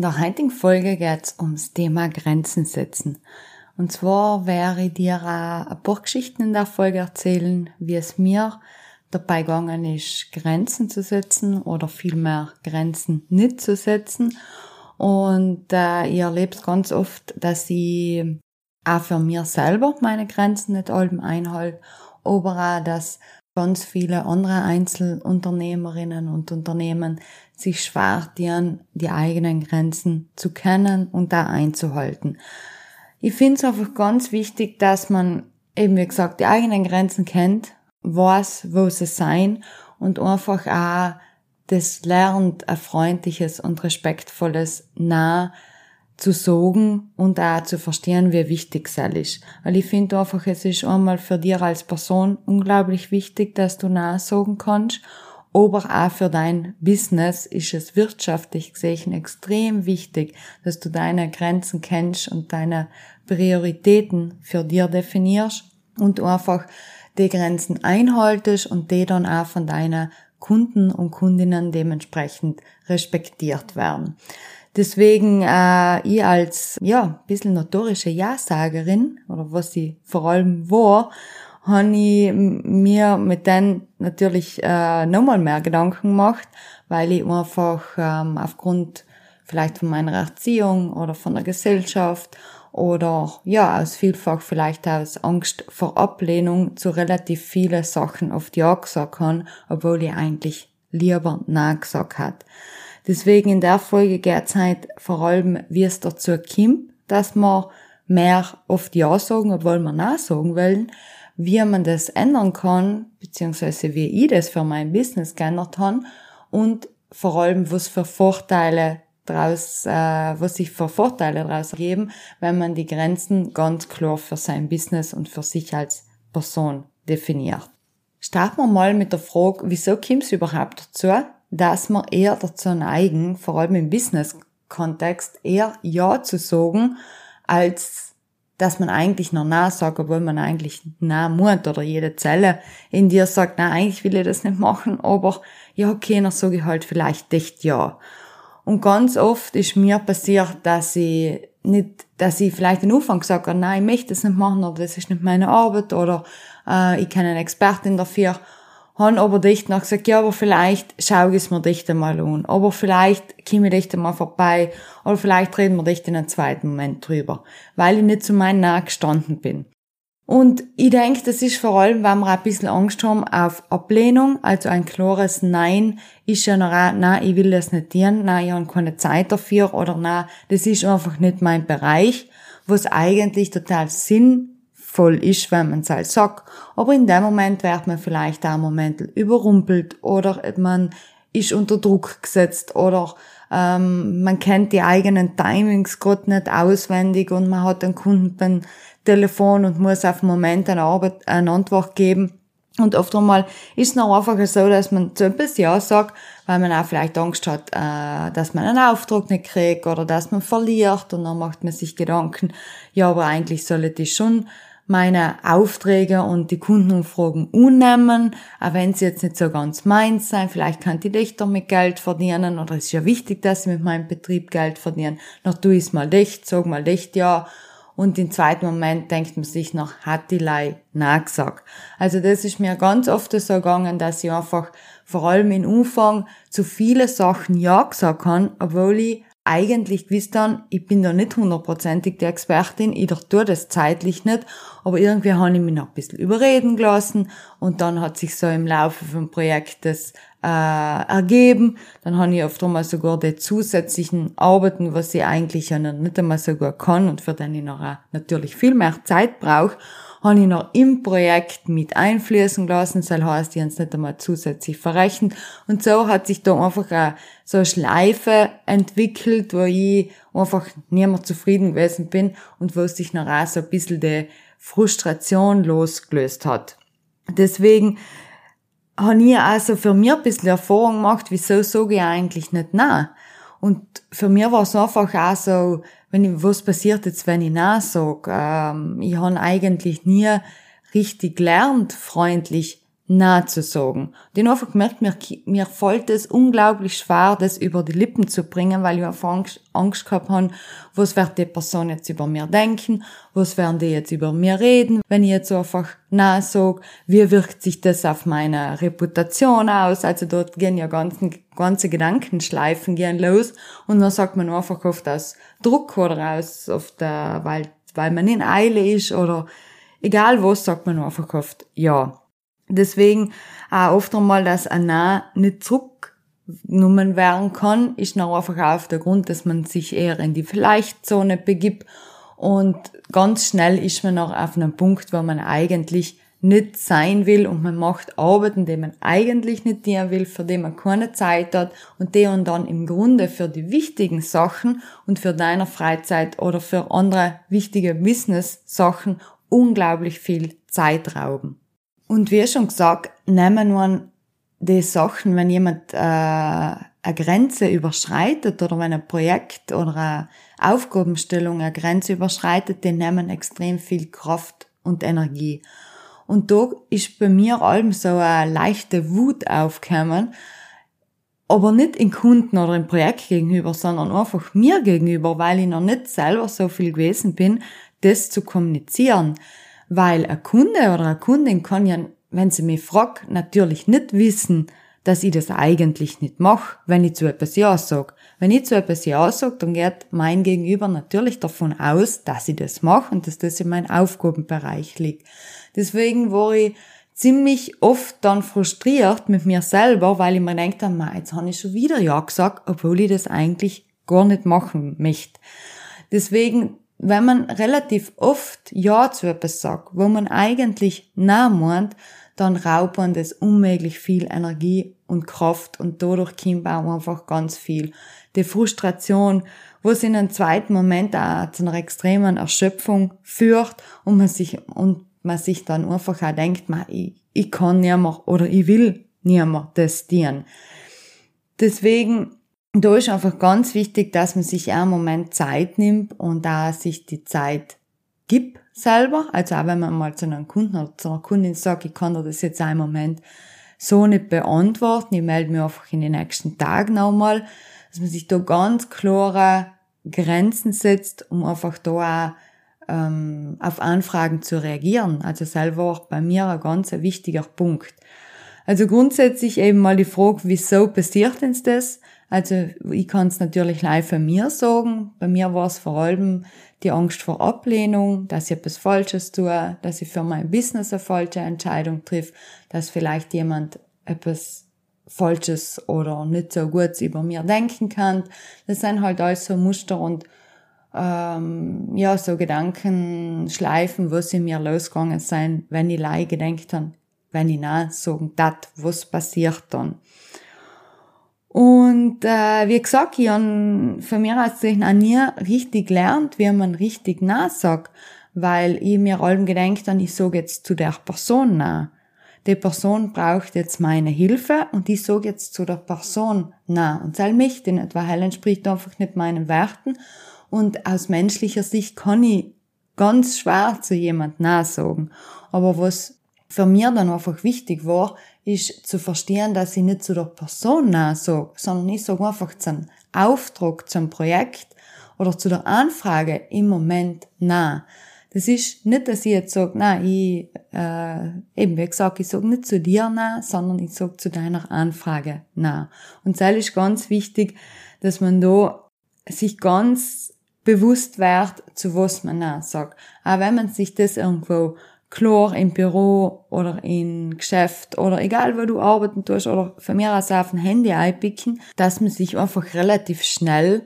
In der heutigen Folge geht es ums Thema Grenzen setzen. Und zwar werde ich dir ein paar Geschichten in der Folge erzählen, wie es mir dabei gegangen ist, Grenzen zu setzen oder vielmehr Grenzen nicht zu setzen. Und äh, ich erlebe es ganz oft, dass ich auch für mir selber meine Grenzen nicht allem einhalte, aber auch, dass ganz viele andere Einzelunternehmerinnen und Unternehmen sich schwer tun, die eigenen Grenzen zu kennen und da einzuhalten. Ich finde es einfach ganz wichtig, dass man eben, wie gesagt, die eigenen Grenzen kennt weiß, wo sie sein und einfach auch das lernt, ein freundliches und respektvolles Nah zu sagen und auch zu verstehen, wie wichtig es ist. Weil ich finde einfach, es ist einmal für dich als Person unglaublich wichtig, dass du nah sagen kannst, aber auch für dein Business ist es wirtschaftlich gesehen extrem wichtig, dass du deine Grenzen kennst und deine Prioritäten für dir definierst und einfach die Grenzen einhaltest und die dann auch von deinen Kunden und Kundinnen dementsprechend respektiert werden. Deswegen äh, ich als ja bisschen notorische Ja-Sagerin oder was ich vor allem war, habe ich mir mit denen natürlich äh, nochmal mehr Gedanken gemacht, weil ich einfach ähm, aufgrund vielleicht von meiner Erziehung oder von der Gesellschaft oder ja, aus vielfach vielleicht aus Angst vor Ablehnung zu relativ viele Sachen oft Ja gesagt kann, obwohl ich eigentlich lieber Nein gesagt hat. Deswegen in der Folge halt vor allem, wie es dazu kommt, dass man mehr oft Ja sagen, obwohl man Nein sagen wollen, wie man das ändern kann, beziehungsweise wie ich das für mein Business geändert habe und vor allem, was für Vorteile daraus, äh, was sich für Vorteile daraus ergeben, wenn man die Grenzen ganz klar für sein Business und für sich als Person definiert. Starten wir mal mit der Frage, wieso kommt es überhaupt dazu, dass wir eher dazu neigen, vor allem im Business-Kontext, eher Ja zu sagen, als dass man eigentlich noch Nein sagt, obwohl man eigentlich Nein muss oder jede Zelle in dir sagt, na eigentlich will ich das nicht machen, aber ja, okay, dann sage ich halt vielleicht echt Ja. Und ganz oft ist mir passiert, dass ich nicht, dass ich vielleicht am Anfang gesagt habe, nein, ich möchte das nicht machen oder das ist nicht meine Arbeit oder äh, ich kenne eine Expertin dafür. Han aber dicht noch gesagt, ja, aber vielleicht schaue ich es mir dicht einmal an. Aber vielleicht komme ich dicht einmal vorbei. Oder vielleicht reden wir dicht in einem zweiten Moment drüber. Weil ich nicht zu meinen Nah gestanden bin. Und ich denke, das ist vor allem, weil wir ein bisschen Angst haben auf Ablehnung, also ein klares Nein ist ja noch auch, nein, ich will das nicht tun, nein, ich habe keine Zeit dafür oder nein, das ist einfach nicht mein Bereich, was eigentlich total sinnvoll ist, wenn man es halt sagt. Aber in dem Moment wird man vielleicht auch einen Moment überrumpelt oder man ist unter Druck gesetzt oder ähm, man kennt die eigenen Timings gerade nicht auswendig und man hat den Kunden beim Telefon und muss auf den Moment eine, Arbeit, eine Antwort geben. Und oft einmal ist es noch einfach so, dass man zu etwas Ja sagt, weil man auch vielleicht Angst hat, äh, dass man einen Auftrag nicht kriegt oder dass man verliert und dann macht man sich Gedanken, ja, aber eigentlich sollte ich schon meine Aufträge und die Kundenumfragen unnehmen, auch wenn sie jetzt nicht so ganz meins sein. Vielleicht kann ich dich damit Geld verdienen oder es ist ja wichtig, dass ich mit meinem Betrieb Geld verdiene. Noch tu ich mal dicht, sag mal dicht ja. Und im zweiten Moment denkt man sich noch, hat die Lei nachgesagt. Also das ist mir ganz oft so gegangen, dass ich einfach vor allem im Umfang zu viele Sachen ja gesagt habe, obwohl ich eigentlich gewusst dann, ich bin da nicht hundertprozentig die Expertin, ich tue das zeitlich nicht, aber irgendwie habe ich mich noch ein bisschen überreden gelassen und dann hat sich so im Laufe vom Projekt das äh, ergeben. Dann habe ich oft einmal sogar die zusätzlichen Arbeiten, was ich eigentlich ja noch nicht einmal so gut kann und für den ich noch natürlich viel mehr Zeit brauche, habe ich noch im Projekt mit einfließen lassen. Das heißt, ich es nicht einmal zusätzlich verrechnet. Und so hat sich da einfach eine, so eine Schleife entwickelt, wo ich einfach nicht mehr zufrieden gewesen bin und wo sich noch auch so ein bisschen die Frustration losgelöst hat. Deswegen habe ich also für mich ein bisschen Erfahrung gemacht, wieso sage ich eigentlich nicht nein. Und für mich war es einfach auch so, wenn ich, was passiert jetzt, wenn ich nein sage? Ähm, ich habe eigentlich nie richtig gelernt, freundlich Nein zu sagen. Und ich einfach gemerkt, mir, mir fällt es unglaublich schwer, das über die Lippen zu bringen, weil ich einfach Angst, Angst gehabt habe, was wird die Person jetzt über mir denken, was werden die jetzt über mir reden, wenn ich jetzt einfach Nein sage, wie wirkt sich das auf meine Reputation aus, also dort gehen ja ganzen, ganze Gedankenschleifen gehen los und dann sagt man einfach oft aus Druck oder aus, auf der, weil, weil man in Eile ist oder egal was, sagt man einfach oft ja. Deswegen auch oft einmal, dass ein Nein nicht zurückgenommen werden kann, ist noch einfach auf der Grund, dass man sich eher in die Vielleicht-Zone begibt. Und ganz schnell ist man noch auf einem Punkt, wo man eigentlich nicht sein will. Und man macht Arbeiten, die man eigentlich nicht tun will, für die man keine Zeit hat. Und die und dann im Grunde für die wichtigen Sachen und für deine Freizeit oder für andere wichtige Business-Sachen unglaublich viel Zeit rauben. Und wie schon gesagt, nehmen wir die Sachen, wenn jemand äh, eine Grenze überschreitet oder wenn ein Projekt oder eine Aufgabenstellung eine Grenze überschreitet, die nehmen extrem viel Kraft und Energie. Und da ist bei mir allem so eine leichte Wut aufgekommen, aber nicht in Kunden oder im Projekt gegenüber, sondern einfach mir gegenüber, weil ich noch nicht selber so viel gewesen bin, das zu kommunizieren. Weil ein Kunde oder eine Kundin kann ja, wenn sie mich fragt, natürlich nicht wissen, dass ich das eigentlich nicht mache, wenn ich zu etwas Ja sage. Wenn ich zu etwas Ja sage, dann geht mein Gegenüber natürlich davon aus, dass ich das mache und dass das in meinem Aufgabenbereich liegt. Deswegen war ich ziemlich oft dann frustriert mit mir selber, weil ich mir denke, jetzt habe ich schon wieder Ja gesagt, obwohl ich das eigentlich gar nicht machen möchte. Deswegen wenn man relativ oft Ja zu etwas sagt, wo man eigentlich Nein meint, dann raubt man das unmöglich viel Energie und Kraft und dadurch kommt auch einfach ganz viel. Die Frustration, wo es in einem zweiten Moment auch zu einer extremen Erschöpfung führt und man sich, und man sich dann einfach auch denkt, man, ich, ich kann nicht mehr oder ich will nicht mehr das dienen. Deswegen da ist einfach ganz wichtig, dass man sich einen Moment Zeit nimmt und da sich die Zeit gibt selber. Also auch wenn man mal zu einem Kunden oder zu einer Kundin sagt, ich kann dir das jetzt einen Moment so nicht beantworten, ich melde mich einfach in den nächsten Tagen nochmal, dass man sich da ganz klare Grenzen setzt, um einfach da auch ähm, auf Anfragen zu reagieren. Also selber auch bei mir ein ganz wichtiger Punkt. Also grundsätzlich eben mal die Frage, wieso passiert denn das? Also ich kann es natürlich live von mir sagen. Bei mir war es vor allem die Angst vor Ablehnung, dass ich etwas Falsches tue, dass ich für mein Business eine falsche Entscheidung triff, dass vielleicht jemand etwas Falsches oder nicht so gut über mir denken kann. Das sind halt alles so Muster und ähm, ja, so Gedankenschleifen, wo sie mir losgegangen sind, wenn ich leid gedenkt habe, wenn ich nein sagen, dat, was passiert dann? Und äh, wie gesagt, ich habe von mir aus auch nie richtig gelernt, wie man richtig Nein sagt, weil ich mir allem gedenkt habe, ich sage jetzt zu der Person Nein. Die Person braucht jetzt meine Hilfe und ich sage jetzt zu der Person Nein. Und das möchte ich nicht, weil Helen entspricht einfach nicht meinen Werten. Und aus menschlicher Sicht kann ich ganz schwer zu jemand nachsagen. Aber was für mir dann einfach wichtig war, ist zu verstehen, dass ich nicht zu der Person nachsage, sondern ich sage einfach zum Auftrag, zum Projekt oder zu der Anfrage im Moment nah. Das ist nicht, dass ich jetzt sage, nein, ich, äh, eben wie gesagt, ich sage nicht zu dir nah, sondern ich sage zu deiner Anfrage nah. Und das ist ganz wichtig, dass man da sich ganz bewusst wird, zu was man nah sagt. Auch wenn man sich das irgendwo klar im Büro oder im Geschäft oder egal wo du arbeiten tust oder von mir aus auf ein Handy einpicken, dass man sich einfach relativ schnell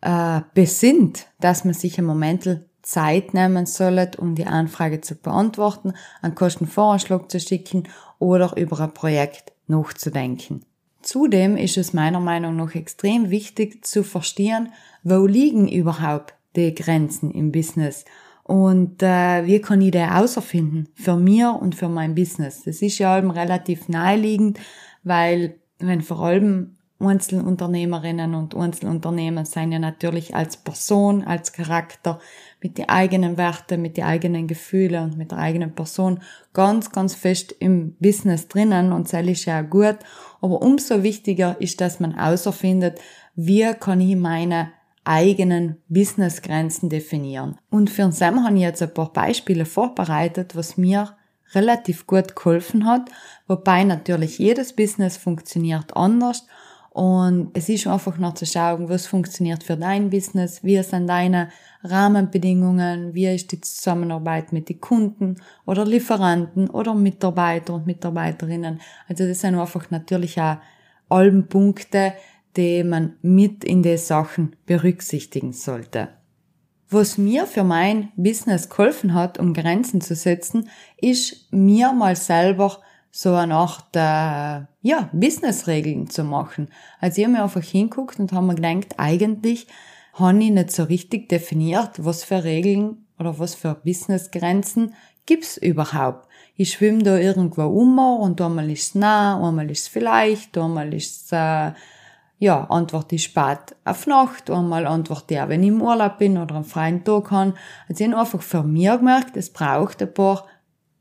äh, besinnt, dass man sich im Moment Zeit nehmen soll, um die Anfrage zu beantworten, einen Kostenvoranschlag zu schicken oder über ein Projekt nachzudenken. Zudem ist es meiner Meinung nach extrem wichtig zu verstehen, wo liegen überhaupt die Grenzen im Business und äh, wie kann ich die außerfinden für mir und für mein Business. Das ist ja eben relativ naheliegend, weil wenn vor allem Einzelunternehmerinnen und Einzelunternehmer sind ja natürlich als Person, als Charakter mit den eigenen Werten, mit den eigenen Gefühlen und mit der eigenen Person ganz, ganz fest im Business drinnen und das ist ja gut. Aber umso wichtiger ist, dass man außerfindet, wie kann ich meine eigenen Businessgrenzen definieren. Und für Sam habe ich jetzt ein paar Beispiele vorbereitet, was mir relativ gut geholfen hat, wobei natürlich jedes Business funktioniert anders und es ist einfach noch zu schauen, was funktioniert für dein Business, wie sind deine Rahmenbedingungen, wie ist die Zusammenarbeit mit den Kunden oder Lieferanten oder Mitarbeiter und Mitarbeiterinnen. Also das sind einfach natürlich auch allen Punkte, die man mit in die Sachen berücksichtigen sollte. Was mir für mein Business geholfen hat, um Grenzen zu setzen, ist mir mal selber so eine Art, äh, ja, Businessregeln zu machen. Also ich habe mir einfach hinguckt und habe mir gedacht, eigentlich habe ich nicht so richtig definiert, was für Regeln oder was für Businessgrenzen gibt's überhaupt. Ich schwimme da irgendwo um und einmal ist's nah, einmal ist's vielleicht, einmal ist's, äh, ja, antworte ich spät auf Nacht, einmal antworte ich wenn ich im Urlaub bin oder einen freien Tag habe. Also ich habe einfach für mich gemerkt, es braucht ein paar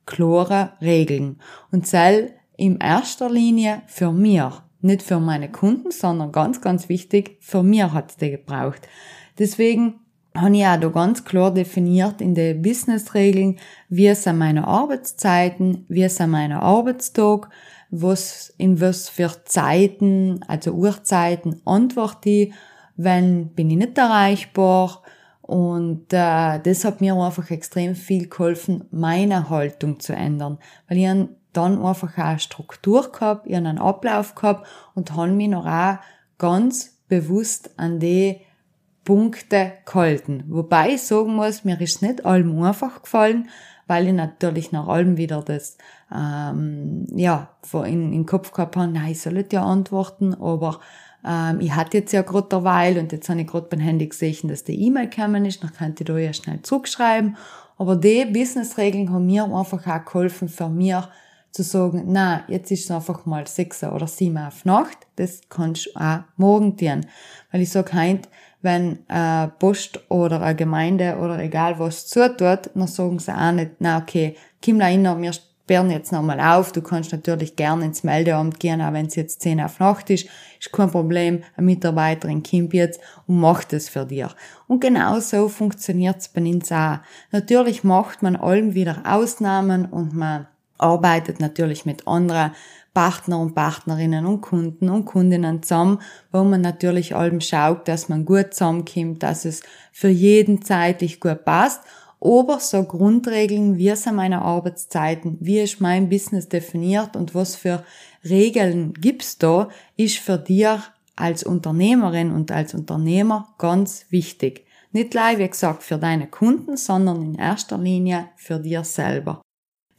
klare Regeln. Und zähl in erster Linie für mir. Nicht für meine Kunden, sondern ganz, ganz wichtig, für mir hat's die gebraucht. Deswegen habe ich auch da ganz klar definiert in den Business-Regeln, wie sind meine Arbeitszeiten, wie sind meine Arbeitstag, was, in was für Zeiten, also Uhrzeiten antworte ich, wenn bin ich nicht erreichbar, und äh, das hat mir einfach extrem viel geholfen, meine Haltung zu ändern. Weil ich dann einfach auch eine Struktur gehabt, ich einen Ablauf gehabt und habe mich noch auch ganz bewusst an die Punkte gehalten. Wobei ich sagen muss, mir ist nicht allem einfach gefallen, weil ich natürlich nach allem wieder das ähm, ja in, in den Kopf gehabt habe, nein, ich soll nicht ja antworten, aber ähm, ich hatte jetzt ja gerade derweil und jetzt habe ich gerade beim Handy gesehen, dass die E-Mail gekommen ist, dann könnte ich da ja schnell zurückschreiben. Aber die Business-Regeln haben mir einfach auch geholfen, für mich zu sagen, na, jetzt ist es einfach mal sechs oder sieben auf Nacht, das kannst du auch morgen tun. Weil ich sage heint, wenn äh, Post oder eine Gemeinde oder egal was zutut, dann sagen sie auch nicht, na okay, komm da rein, wir sperren jetzt nochmal auf. Du kannst natürlich gerne ins Meldeamt gehen, auch wenn es jetzt 10 auf Nacht ist. Ist kein Problem. Eine Mitarbeiterin kommt jetzt und macht es für dich. Und genau so funktioniert es bei uns auch. Natürlich macht man allem wieder Ausnahmen und man arbeitet natürlich mit anderen Partner und Partnerinnen und Kunden und Kundinnen zusammen, wo man natürlich allem schaut, dass man gut zusammenkommt, dass es für jeden zeitlich gut passt aber so Grundregeln, wie sind meine Arbeitszeiten, wie ist mein Business definiert und was für Regeln gibt's da, ist für dir als Unternehmerin und als Unternehmer ganz wichtig. Nicht gleich, wie gesagt, für deine Kunden, sondern in erster Linie für dir selber.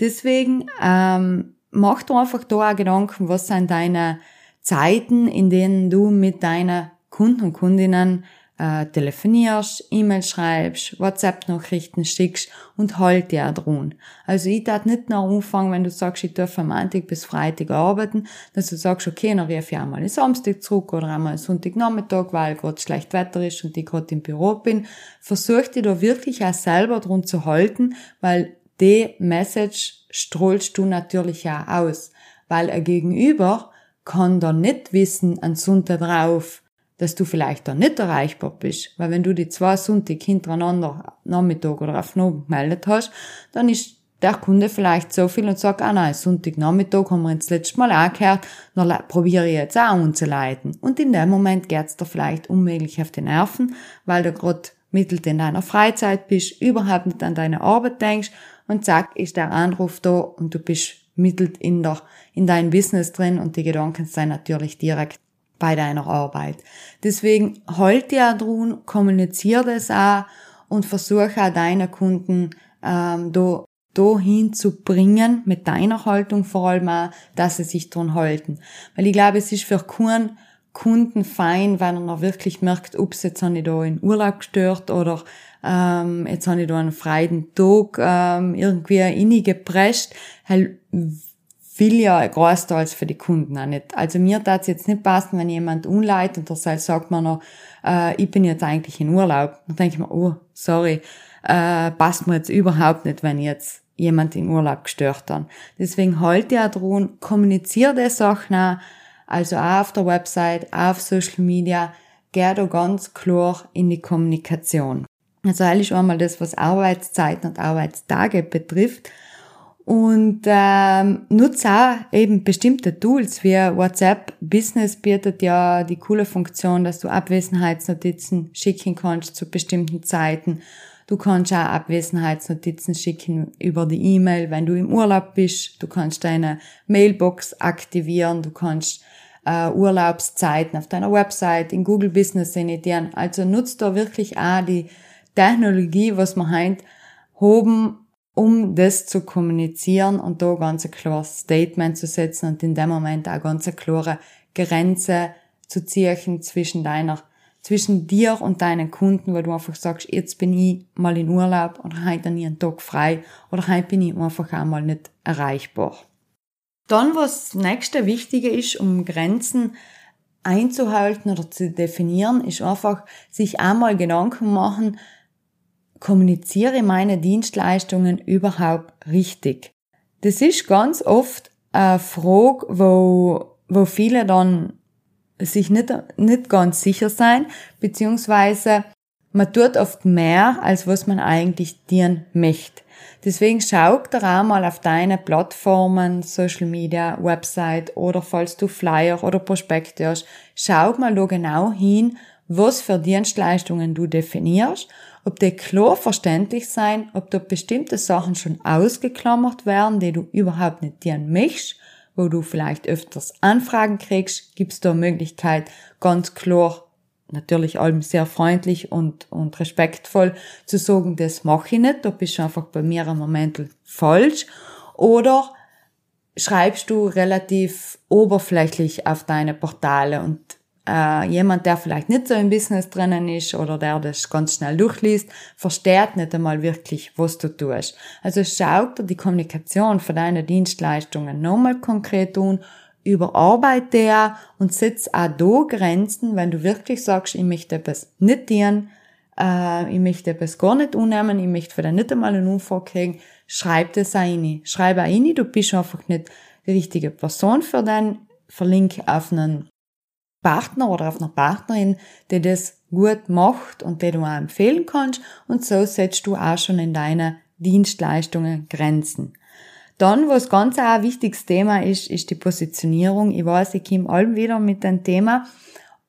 Deswegen ähm, mach dir einfach da auch Gedanken, was sind deine Zeiten, in denen du mit deinen Kunden und Kundinnen äh, telefonierst, E-Mail schreibst, WhatsApp-Nachrichten schickst und halt dir dran. Also ich tat nicht noch anfangen, wenn du sagst, ich darf von Montag bis Freitag arbeiten, dass du sagst, okay, dann rief ich einmal am Samstag zurück oder einmal am Sonntagnachmittag, weil gerade schlecht Wetter ist und ich gerade im Büro bin. Versuch dich da wirklich auch selber dran zu halten, weil die Message strollst du natürlich auch aus. Weil ein Gegenüber kann da nicht wissen, an Sonntag drauf, dass du vielleicht da nicht erreichbar bist. Weil wenn du die zwei Sonntag hintereinander Nachmittag oder auf Abend gemeldet hast, dann ist der Kunde vielleicht so viel und sagt, ah nein, Sonntagnachmittag haben wir uns das letzte Mal angehört, dann probiere ich jetzt auch umzuleiten. Und in dem Moment geht's dir vielleicht unmöglich auf die Nerven, weil du gerade mittelt in deiner Freizeit bist, überhaupt nicht an deine Arbeit denkst und zack, ist der Anruf da und du bist mittelt in, in dein Business drin und die Gedanken sind natürlich direkt bei deiner Arbeit. Deswegen halt dir dran, kommunizier das auch und versuche auch deine Kunden ähm, da dahin zu bringen, mit deiner Haltung vor allem auch, dass sie sich dran halten. Weil ich glaube, es ist für keinen Kunden fein, wenn er noch wirklich merkt, ups, jetzt habe ich da in Urlaub gestört oder ähm, jetzt habe ich da einen freien Tag ähm, irgendwie ingepresst. Halt, will ja großteils für die Kunden auch nicht. Also mir darf es jetzt nicht passen, wenn jemand unleitet und der sagt mir noch, äh, ich bin jetzt eigentlich in Urlaub. Dann denke ich mir, oh, sorry, äh, passt mir jetzt überhaupt nicht, wenn jetzt jemand in Urlaub gestört hat. Deswegen halt ja dran, kommuniziere die Sachen auch, also auch auf der Website, auf Social Media, geh da ganz klar in die Kommunikation. Also eigentlich einmal das, was Arbeitszeiten und Arbeitstage betrifft und ähm, nutze auch eben bestimmte Tools wie WhatsApp Business bietet ja die coole Funktion, dass du Abwesenheitsnotizen schicken kannst zu bestimmten Zeiten. Du kannst auch Abwesenheitsnotizen schicken über die E-Mail, wenn du im Urlaub bist. Du kannst deine Mailbox aktivieren. Du kannst äh, Urlaubszeiten auf deiner Website in Google Business initiieren. Also nutzt da wirklich auch die Technologie, was man heute haben um das zu kommunizieren und da ganz ein klares Statement zu setzen und in dem Moment auch ganz eine klare Grenze zu ziehen zwischen deiner, zwischen dir und deinen Kunden, weil du einfach sagst, jetzt bin ich mal in Urlaub oder heute nie einen Tag frei oder heute bin ich einfach einmal nicht erreichbar. Dann, was nächste Wichtige ist, um Grenzen einzuhalten oder zu definieren, ist einfach sich einmal Gedanken machen, kommuniziere meine Dienstleistungen überhaupt richtig? Das ist ganz oft eine Frage, wo, wo viele dann sich nicht, nicht ganz sicher sein, beziehungsweise man tut oft mehr, als was man eigentlich dienen möchte. Deswegen schau doch auch mal auf deine Plattformen, Social Media, Website oder falls du Flyer oder Prospekte hast, schau mal da genau hin, was für Dienstleistungen du definierst ob die klar verständlich sein, ob da bestimmte Sachen schon ausgeklammert werden, die du überhaupt nicht dienen möchtest, wo du vielleicht öfters Anfragen kriegst, gibt's da Möglichkeit, ganz klar, natürlich allem sehr freundlich und, und respektvoll zu sagen, das mache ich nicht, da bist du einfach bei mir im Moment falsch. Oder schreibst du relativ oberflächlich auf deine Portale und äh, jemand, der vielleicht nicht so im Business drinnen ist oder der das ganz schnell durchliest, versteht nicht einmal wirklich, was du tust. Also schau dir die Kommunikation für deine Dienstleistungen nochmal konkret tun, überarbeite der und setz auch da Grenzen, wenn du wirklich sagst, ich möchte etwas nicht dienen, äh, ich möchte etwas gar nicht unnehmen, ich möchte den nicht einmal einen Unfall kriegen, schreib das rein. Schreib auch rein, du bist einfach nicht die richtige Person für den, verlink auf einen Partner oder auf einer Partnerin, die das gut macht und die du auch empfehlen kannst und so setzt du auch schon in deine Dienstleistungen Grenzen. Dann, was ganz auch ein wichtiges Thema ist, ist die Positionierung. Ich weiß, ich komme allem wieder mit dem Thema,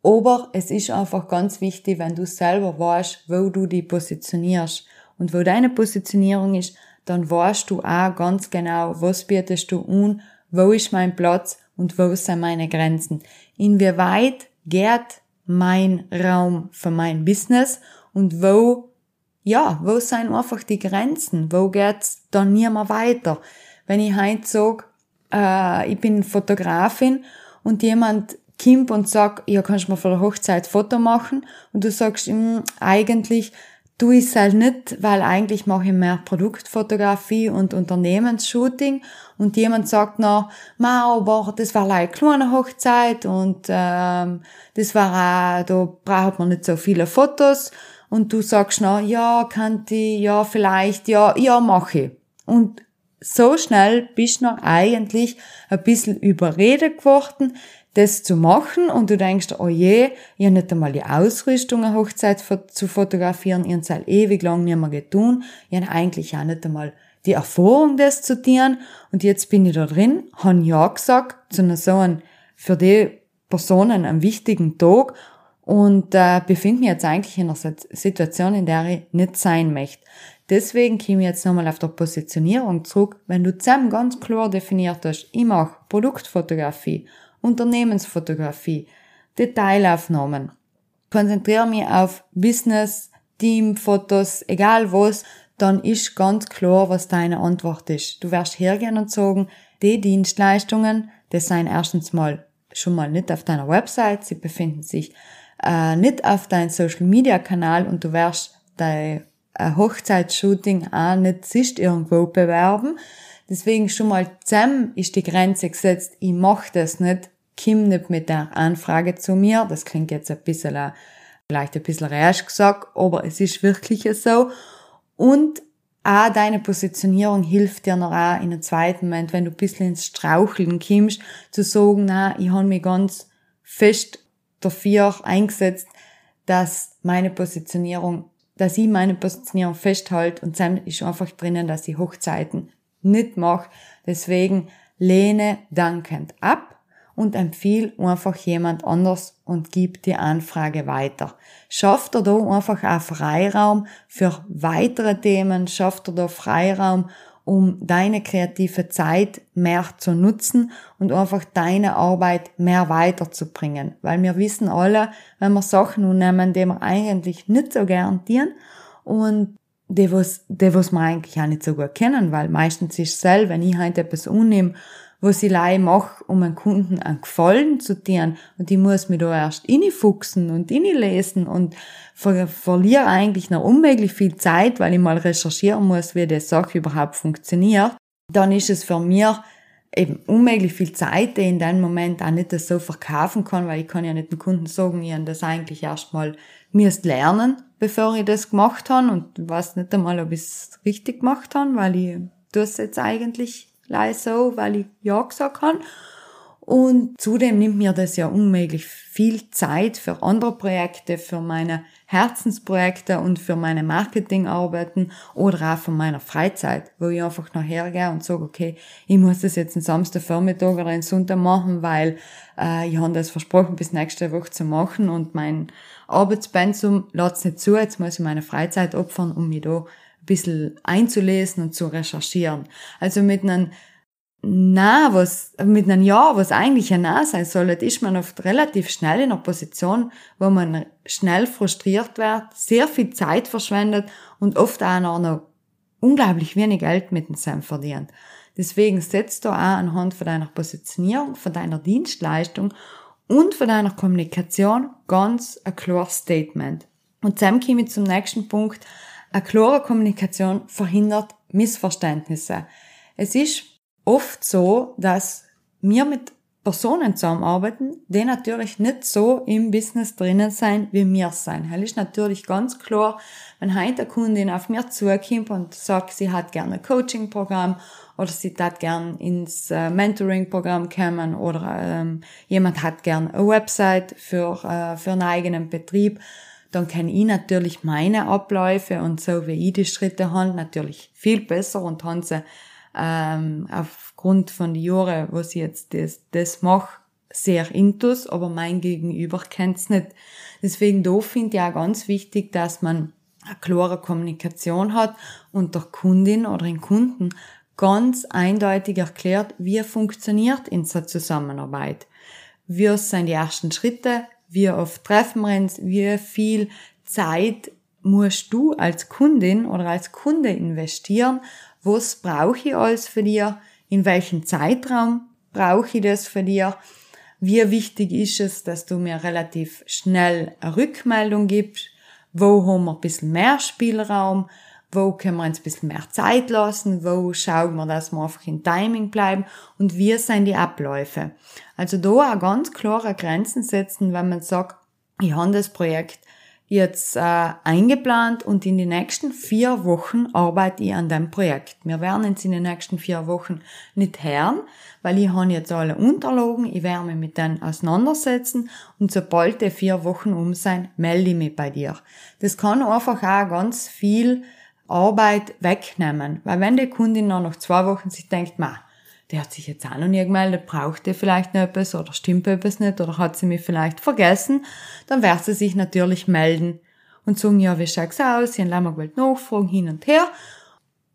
aber es ist einfach ganz wichtig, wenn du selber weißt, wo du die positionierst und wo deine Positionierung ist, dann weißt du auch ganz genau, was bietest du an, wo ist mein Platz und wo sind meine Grenzen inwieweit geht mein Raum für mein Business und wo, ja, wo sind einfach die Grenzen? Wo geht's dann nie mehr weiter? Wenn ich heute sage, äh, ich bin Fotografin und jemand kommt und sagt, ja, kannst du mal vor der Hochzeit Foto machen? Und du sagst ihm, eigentlich tu ich es halt nicht, weil eigentlich mache ich mehr Produktfotografie und Unternehmensshooting. Und jemand sagt noch, ma, aber das war eine kleine Hochzeit und ähm, das war auch, da braucht man nicht so viele Fotos. Und du sagst noch, ja, kann ich, ja, vielleicht, ja, ja, mache ich. Und so schnell bist du noch eigentlich ein bisschen überredet geworden, das zu machen und du denkst, oh je, ich habe nicht einmal die Ausrüstung, eine Hochzeit zu fotografieren, ich habe es ewig lang nicht mehr getan, ich habe eigentlich auch nicht einmal die Erfahrung, das zu tun und jetzt bin ich da drin, habe Ja gesagt zu einer so einen, für die Personen einen wichtigen Tag und äh, befinde mich jetzt eigentlich in einer Situation, in der ich nicht sein möchte. Deswegen komme ich jetzt nochmal auf der Positionierung zurück. Wenn du zusammen ganz klar definiert hast, ich mache Produktfotografie Unternehmensfotografie, Detailaufnahmen. Konzentriere mich auf Business, Teamfotos, egal was, dann ist ganz klar, was deine Antwort ist. Du wirst hergehen und sagen, die Dienstleistungen, das sind erstens mal schon mal nicht auf deiner Website, sie befinden sich äh, nicht auf deinem Social Media Kanal und du wirst dein äh, Hochzeitsshooting auch nicht siehst irgendwo bewerben. Deswegen schon mal zusammen ist die Grenze gesetzt, ich mache das nicht komm nicht mit der Anfrage zu mir. Das klingt jetzt ein bisschen, äh, vielleicht ein bisschen rasch gesagt, aber es ist wirklich so. Und auch deine Positionierung hilft dir noch auch in einem zweiten Moment, wenn du ein bisschen ins Straucheln kommst, zu sagen, na, ich habe mich ganz fest dafür eingesetzt, dass meine Positionierung, dass ich meine Positionierung festhalte und dann ist einfach drinnen, dass ich Hochzeiten nicht mache. Deswegen lehne dankend ab und empfiehl einfach jemand anders und gib die Anfrage weiter. Schafft er da einfach auch Freiraum für weitere Themen, schafft er da Freiraum, um deine kreative Zeit mehr zu nutzen und einfach deine Arbeit mehr weiterzubringen. Weil wir wissen alle, wenn wir Sachen nehmen, die wir eigentlich nicht so tun und die was, die was wir eigentlich auch nicht so gut kennen, weil meistens ist es selber, wenn ich halt etwas unnehme was ich leider mache, um einen Kunden einen Gefallen zu tun. Und ich muss mich da erst innefuchsen und innelesen und ver verliere eigentlich noch unmöglich viel Zeit, weil ich mal recherchieren muss, wie die Sache überhaupt funktioniert. Dann ist es für mich eben unmöglich viel Zeit, die ich in dem Moment auch nicht so verkaufen kann, weil ich kann ja nicht dem Kunden sagen, ich habe das eigentlich erstmal müsst lernen, bevor ich das gemacht habe und weiß nicht einmal, ob ich es richtig gemacht habe, weil ich das jetzt eigentlich so, weil ich Ja gesagt habe. Und zudem nimmt mir das ja unmöglich viel Zeit für andere Projekte, für meine Herzensprojekte und für meine Marketingarbeiten oder auch von meiner Freizeit, wo ich einfach nachher gehe und sage, okay, ich muss das jetzt einen Samstagvormittag oder einen Sonntag machen, weil äh, ich habe das versprochen, bis nächste Woche zu machen und mein Arbeitspensum lässt nicht zu, jetzt muss ich meine Freizeit opfern, um mich da bisschen einzulesen und zu recherchieren. Also mit einem Na, was, mit einem Ja, was eigentlich ein Na sein soll, ist man oft relativ schnell in einer Position, wo man schnell frustriert wird, sehr viel Zeit verschwendet und oft auch noch unglaublich wenig Geld mit dem Sam verdient. Deswegen setzt du auch anhand von deiner Positionierung, von deiner Dienstleistung und von deiner Kommunikation ganz ein klares Statement. Und komme ich zum nächsten Punkt, eine klare Kommunikation verhindert Missverständnisse. Es ist oft so, dass wir mit Personen zusammenarbeiten, die natürlich nicht so im Business drinnen sein, wie wir sein. Es ist natürlich ganz klar, wenn heute eine Kundin auf mir zukommt und sagt, sie hat gerne ein Coaching-Programm oder sie hat gern ins äh, Mentoring-Programm kommen oder ähm, jemand hat gern eine Website für, äh, für einen eigenen Betrieb, dann kenne ich natürlich meine Abläufe und so wie ich die Schritte habe, natürlich viel besser und habe sie ähm, aufgrund von den Jahren, wo ich jetzt das, das mache, sehr intus, aber mein Gegenüber kennt's nicht. Deswegen da finde ich auch ganz wichtig, dass man eine klare Kommunikation hat und der Kundin oder den Kunden ganz eindeutig erklärt, wie funktioniert in der Zusammenarbeit. Wie sind die ersten Schritte? Wie oft treffen wir uns, wie viel Zeit musst du als Kundin oder als Kunde investieren, was brauche ich alles für dir, in welchem Zeitraum brauche ich das für dir, wie wichtig ist es, dass du mir relativ schnell eine Rückmeldung gibst, wo haben wir ein bisschen mehr Spielraum, wo können wir uns ein bisschen mehr Zeit lassen, wo schauen wir, dass wir einfach in Timing bleiben und wie sind die Abläufe. Also da auch ganz klare Grenzen setzen, wenn man sagt, ich habe das Projekt jetzt äh, eingeplant und in den nächsten vier Wochen arbeite ich an dem Projekt. Wir werden uns in den nächsten vier Wochen nicht hören, weil ich habe jetzt alle Unterlagen, ich werde mich mit denen auseinandersetzen und sobald die vier Wochen um sein, melde ich mich bei dir. Das kann einfach auch ganz viel Arbeit wegnehmen, weil wenn die Kundin noch nach zwei Wochen sich denkt, ma, der hat sich jetzt auch noch nie gemeldet, braucht der vielleicht noch etwas oder stimmt etwas nicht oder hat sie mich vielleicht vergessen, dann wird sie sich natürlich melden und sagen, ja, wie schaut's aus, sie haben lange gewollt nachfragen, hin und her,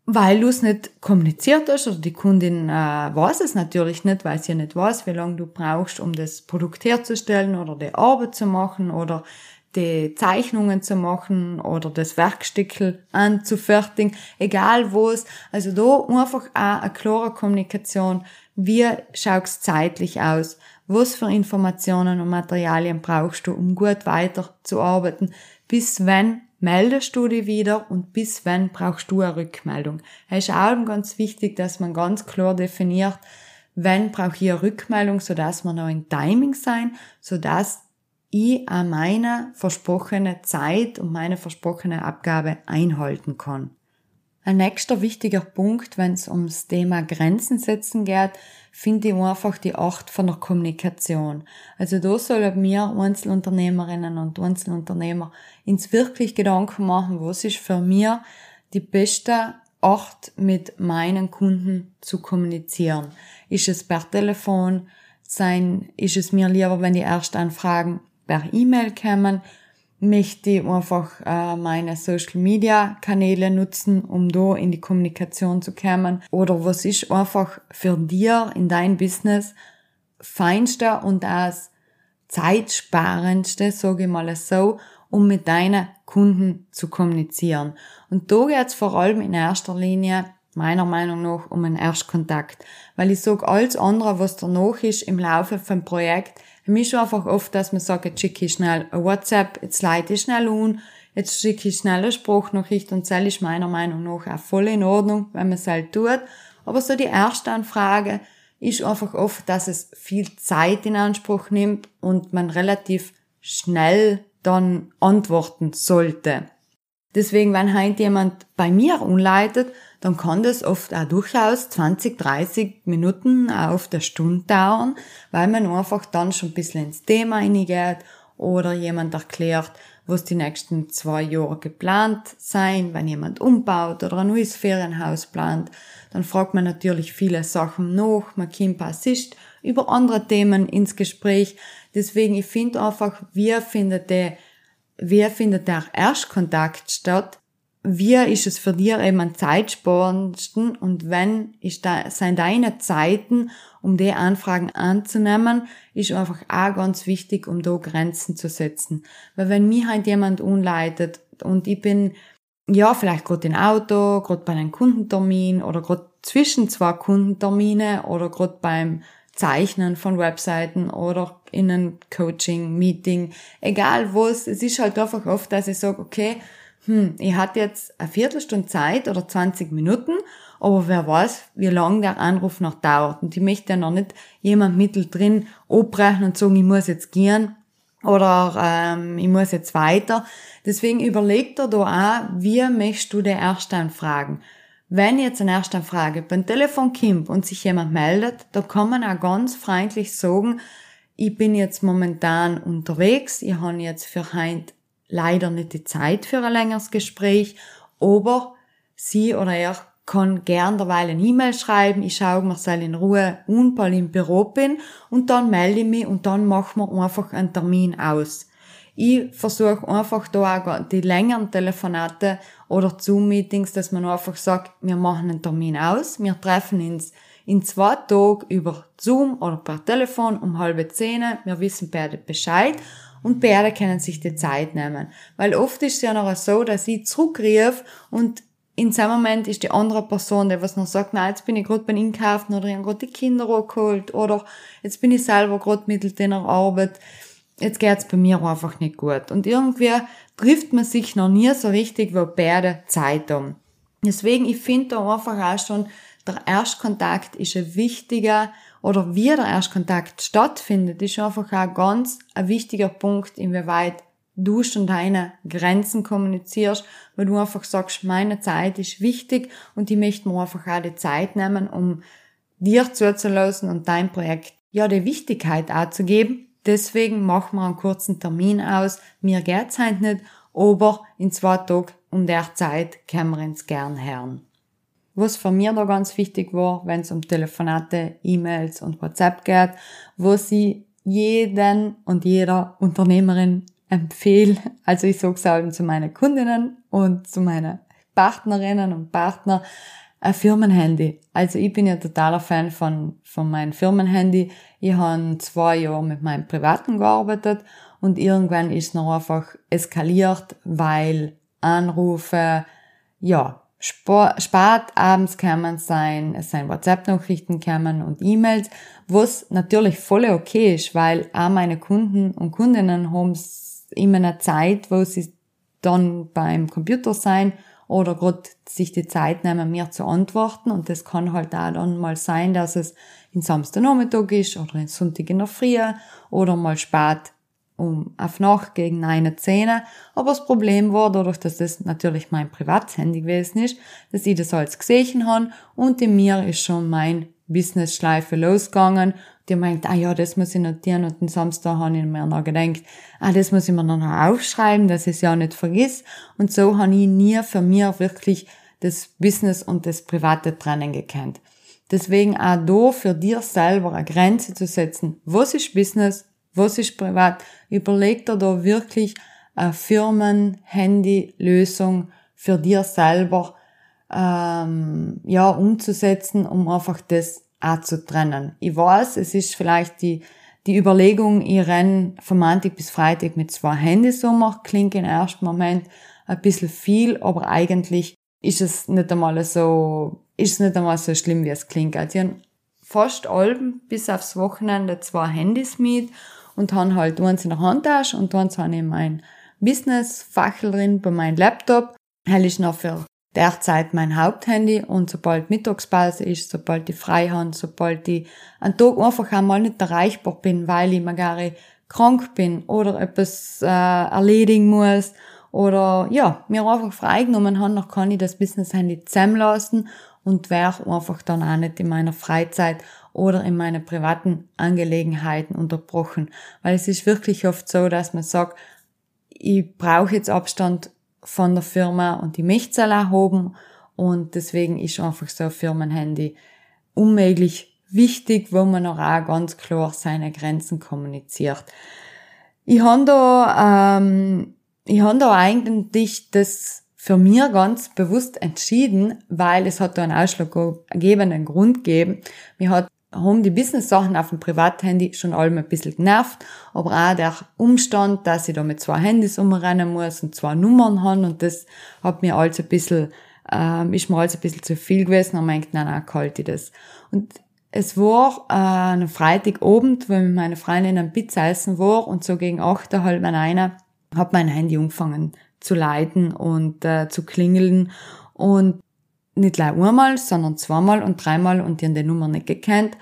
weil du es nicht kommuniziert hast oder die Kundin äh, weiß es natürlich nicht, sie ja nicht weiß, wie lange du brauchst, um das Produkt herzustellen oder die Arbeit zu machen oder die Zeichnungen zu machen oder das Werkstückel anzufertigen, egal wo es. Also da einfach auch eine klare Kommunikation. Wie schaut es zeitlich aus? Was für Informationen und Materialien brauchst du, um gut weiterzuarbeiten? Bis wann meldest du dich wieder und bis wann brauchst du eine Rückmeldung? Es ist auch ganz wichtig, dass man ganz klar definiert, wann brauche ich eine Rückmeldung, sodass wir noch in Timing sein, sodass ich auch meine versprochene Zeit und meine versprochene Abgabe einhalten kann. Ein nächster wichtiger Punkt, wenn es ums Thema Grenzen setzen geht, finde ich einfach die Art von der Kommunikation. Also da sollen wir Einzelunternehmerinnen und Einzelunternehmer ins wirklich Gedanken machen, was ist für mir die beste Art, mit meinen Kunden zu kommunizieren. Ist es per Telefon? Sein, ist es mir lieber, wenn die erst anfragen, per E-Mail kommen, möchte ich einfach äh, meine Social Media Kanäle nutzen, um da in die Kommunikation zu kommen. Oder was ist einfach für dir in dein Business feinste und das zeitsparendste, sage ich mal so, um mit deinen Kunden zu kommunizieren. Und da geht es vor allem in erster Linie meiner Meinung nach um einen Erstkontakt. Weil ich sage, alles andere, was danach ist im Laufe vom Projekt, für mich ist einfach oft, dass man sagt, jetzt schicke ich schnell ein WhatsApp, jetzt leite ich schnell un, jetzt schicke ich schnell eine Spruchnachricht und das ist meiner Meinung nach auch voll in Ordnung, wenn man es halt tut. Aber so die erste Anfrage ist einfach oft, dass es viel Zeit in Anspruch nimmt und man relativ schnell dann antworten sollte. Deswegen, wenn halt jemand bei mir umleitet, dann kann das oft auch durchaus 20, 30 Minuten auf der Stunde dauern, weil man einfach dann schon ein bisschen ins Thema hineingeht oder jemand erklärt, was die nächsten zwei Jahre geplant sein, wenn jemand umbaut oder ein neues Ferienhaus plant, dann fragt man natürlich viele Sachen nach, man kommt Assist über andere Themen ins Gespräch. Deswegen, ich finde einfach, wie findet der, wie findet der Erstkontakt statt, wie ist es für dich eben am zeitsparendsten und wenn ist da, sind deine Zeiten, um die Anfragen anzunehmen, ist einfach auch ganz wichtig, um da Grenzen zu setzen. Weil wenn mir halt jemand unleitet und ich bin, ja, vielleicht gerade im Auto, gerade bei einem Kundentermin oder gerade zwischen zwei Kundentermine oder gerade beim Zeichnen von Webseiten oder in einem Coaching, Meeting, egal was, es ist halt einfach oft, dass ich sage, okay, hm, ich hatte jetzt eine Viertelstunde Zeit oder 20 Minuten, aber wer weiß, wie lange der Anruf noch dauert. Und ich möchte ja noch nicht jemand mittendrin abbrechen und sagen, ich muss jetzt gehen oder ähm, ich muss jetzt weiter. Deswegen überleg dir da auch, wie möchtest du die Erstanfragen? Wenn jetzt eine Erstanfrage beim Telefon kommt und sich jemand meldet, da kann man auch ganz freundlich sagen, ich bin jetzt momentan unterwegs, ich habe jetzt für heute leider nicht die Zeit für ein längeres Gespräch, aber sie oder er kann gern derweil eine E-Mail schreiben, ich schaue mir soll in Ruhe weil im Büro bin und dann melde ich mich und dann machen wir einfach einen Termin aus. Ich versuche einfach da auch die längeren Telefonate oder Zoom-Meetings, dass man einfach sagt, wir machen einen Termin aus, wir treffen uns in zwei Tagen über Zoom oder per Telefon um halbe zehn, wir wissen beide Bescheid und beide können sich die Zeit nehmen. Weil oft ist es ja noch so, dass ich zurückrief und in seinem Moment ist die andere Person, der was noch sagt, na, jetzt bin ich gerade beim Einkaufen oder ich habe gerade die Kinder geholt oder jetzt bin ich selber gerade mittel in der Arbeit. Jetzt geht's bei mir einfach nicht gut. Und irgendwie trifft man sich noch nie so richtig, wo beide Zeit haben. Deswegen, ich finde da einfach auch schon, der Erstkontakt ist ein wichtiger, oder wie der Erstkontakt stattfindet, ist einfach auch ganz ein wichtiger Punkt, inwieweit du schon deine Grenzen kommunizierst, weil du einfach sagst, meine Zeit ist wichtig und ich möchte mir einfach auch die Zeit nehmen, um dir zuzulassen und dein Projekt ja die Wichtigkeit auch zu geben. Deswegen machen wir einen kurzen Termin aus. Mir geht's halt nicht, aber in zwei Tagen um der Zeit können wir uns gern hören. Was für mir da ganz wichtig war, wenn es um Telefonate, E-Mails und WhatsApp geht, wo sie jeden und jeder Unternehmerin empfehle, also ich sage es auch zu meinen Kundinnen und zu meinen Partnerinnen und Partner, ein Firmenhandy. Also ich bin ja totaler Fan von, von meinem Firmenhandy. Ich habe zwei Jahre mit meinem privaten gearbeitet und irgendwann ist es noch einfach eskaliert, weil Anrufe, ja, spät abends kann sein, es sind WhatsApp-Nachrichten kommen und E-Mails, was natürlich voll okay ist, weil auch meine Kunden und Kundinnen haben immer eine Zeit, wo sie dann beim Computer sein oder gerade sich die Zeit nehmen, mir zu antworten. Und das kann halt auch dann mal sein, dass es in Samstagnachmittag ist oder in Sonntag in der Früh oder mal spät um auf Nacht gegen eine Zähne. Aber das Problem war, dadurch, dass das natürlich mein Privathandy gewesen ist, dass ich das alles gesehen habe und in mir ist schon mein Business-Schleife losgegangen. Die meint, ah ja, das muss ich notieren und den Samstag habe ich mir noch gedacht, ah, das muss ich mir noch aufschreiben, dass ich es ja nicht vergiss. Und so habe ich nie für mich wirklich das Business und das Private trennen gekannt. Deswegen auch da für dir selber eine Grenze zu setzen. Was ist Business? Was ist privat? Überleg dir da wirklich eine Firmen-Handy-Lösung für dir selber ähm, ja umzusetzen, um einfach das auch zu trennen. Ich weiß, es ist vielleicht die die Überlegung, ich renn von Montag bis Freitag mit zwei Handys um, klingt im ersten Moment ein bisschen viel, aber eigentlich ist es nicht einmal so, ist es nicht einmal so schlimm, wie es klingt. Also ich habe fast allem bis aufs Wochenende zwei Handys mit und haben halt eins in der Handtasche und eins habe ich mein Business-Fachel drin bei meinem Laptop. Hell ist noch für derzeit mein Haupthandy und sobald Mittagspause ist, sobald ich frei habe, sobald ich einen Tag einfach einmal nicht erreichbar bin, weil ich magari krank bin oder etwas äh, erledigen muss oder ja, mir einfach freigenommen habe, dann kann ich das Business-Handy zusammenlassen und wäre einfach dann auch nicht in meiner Freizeit oder in meine privaten Angelegenheiten unterbrochen. Weil es ist wirklich oft so, dass man sagt, ich brauche jetzt Abstand von der Firma und die möchte es haben und deswegen ist einfach so ein Firmenhandy unmöglich wichtig, wo man auch ganz klar seine Grenzen kommuniziert. Ich habe da, ähm, ich habe da eigentlich das für mir ganz bewusst entschieden, weil es hat da einen ausschlaggebenden Grund gegeben. Mir hat haben die Business-Sachen auf dem Privathandy schon allem ein bisschen genervt, aber auch der Umstand, dass ich da mit zwei Handys umrennen muss und zwei Nummern habe und das hat mir alles ein bisschen, ähm, ist mir alles ein bisschen zu viel gewesen und ich nein, nein, kalt ich das. Und es war äh, ein Freitagabend, wo ich mit meiner Freundin ein Pizza essen war und so gegen acht, halb einer, hat mein Handy angefangen zu leiten und äh, zu klingeln und nicht gleich einmal, sondern zweimal und dreimal und die haben die Nummer nicht gekannt.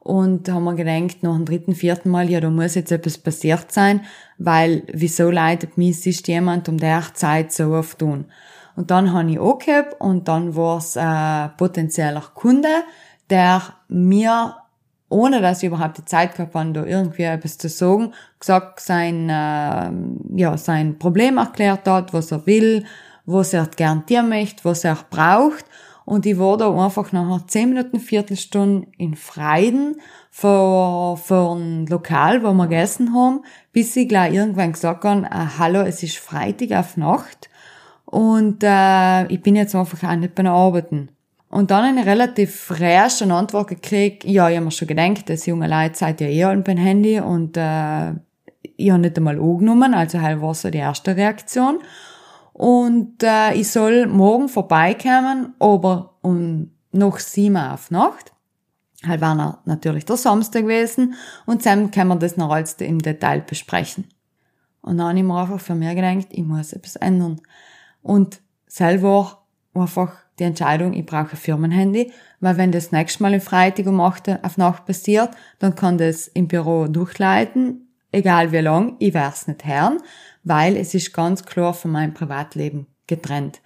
Und haben wir gedacht, nach dem dritten, vierten Mal, ja, da muss jetzt etwas passiert sein, weil wieso leitet mich ist jemand um der Zeit so oft tun? Und dann habe ich angehört und dann war es ein potenzieller Kunde, der mir, ohne dass ich überhaupt die Zeit gehabt habe, da irgendwie etwas zu sagen, gesagt, sein, äh, ja, sein Problem erklärt hat, was er will, was er gern dir möchte, was er braucht. Und ich war da einfach nach 10 Minuten, Viertelstunde in Freiden vor, vor ein Lokal, wo wir gegessen haben, bis ich gleich irgendwann gesagt habe, äh, hallo, es ist Freitag auf Nacht und äh, ich bin jetzt einfach auch nicht bei den Arbeiten. Und dann eine relativ rasch eine Antwort gekriegt, ja, ich habe mir schon gedacht, dass junge Leute seid ja eh beim Handy und äh, ich habe nicht einmal angenommen, also halt war so die erste Reaktion. Und äh, ich soll morgen vorbeikommen, aber um noch sieben auf Nacht. Halt war natürlich der Samstag gewesen und dann können wir das noch alles im Detail besprechen. Und dann habe ich mir einfach für mich gedacht, ich muss etwas ändern. Und selber einfach die Entscheidung, ich brauche ein Firmenhandy, weil wenn das nächste Mal im Freitag um 8 auf Nacht passiert, dann kann das im Büro durchleiten, egal wie lang, ich es nicht hören, weil es ist ganz klar von meinem Privatleben getrennt.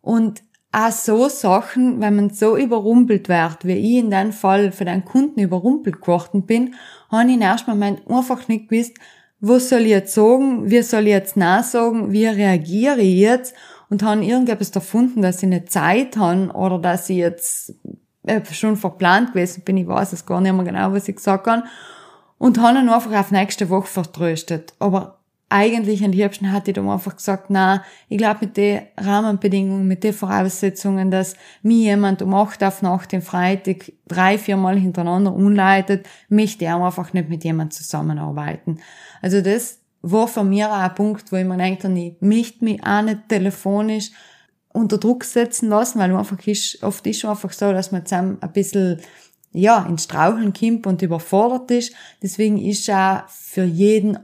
Und auch so Sachen, wenn man so überrumpelt wird, wie ich in dem Fall für den Kunden überrumpelt geworden bin, habe ich im ersten Moment einfach nicht gewusst, was soll ich jetzt sagen, wie soll ich jetzt nachsagen, wie reagiere ich jetzt und habe irgendetwas erfunden, dass ich eine Zeit habe oder dass ich jetzt äh, schon verplant gewesen bin, ich weiß es gar nicht mehr genau, was ich gesagt habe und habe ihn einfach auf nächste Woche vertröstet. Aber eigentlich am liebsten hatte dann einfach gesagt, na, ich glaube mit den Rahmenbedingungen, mit den Voraussetzungen, dass mir jemand um acht auf Nacht den Freitag drei, vier Mal hintereinander umleitet, möchte ich einfach nicht mit jemand zusammenarbeiten. Also das war für mich auch ein Punkt, wo ich mir denke, ich möchte mich auch nicht telefonisch unter Druck setzen lassen, weil einfach ist, oft ist es einfach so, dass man zusammen ein bisschen ja, ins Straucheln kommt und überfordert ist. Deswegen ist auch für jeden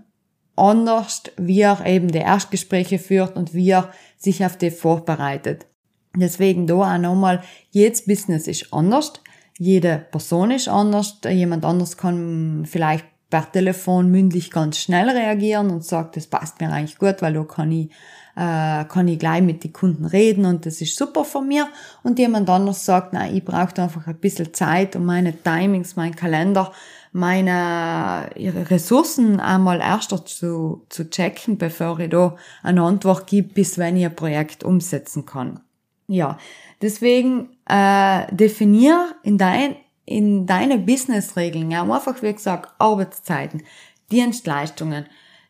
anders, wie er eben die Erstgespräche führt und wie er sich auf die vorbereitet. Deswegen da auch nochmal, jedes Business ist anders, jede Person ist anders, jemand anders kann vielleicht per Telefon mündlich ganz schnell reagieren und sagt, das passt mir eigentlich gut, weil da kann ich, äh, kann ich gleich mit den Kunden reden und das ist super von mir. Und jemand anders sagt, nein, ich brauche einfach ein bisschen Zeit, um meine Timings, mein Kalender meine Ressourcen einmal erst zu, zu checken, bevor ich da eine Antwort gebe, bis wenn ich ein Projekt umsetzen kann. Ja, deswegen äh, definier in dein in deine Businessregeln, ja, einfach wie gesagt Arbeitszeiten, Dienstleistungen,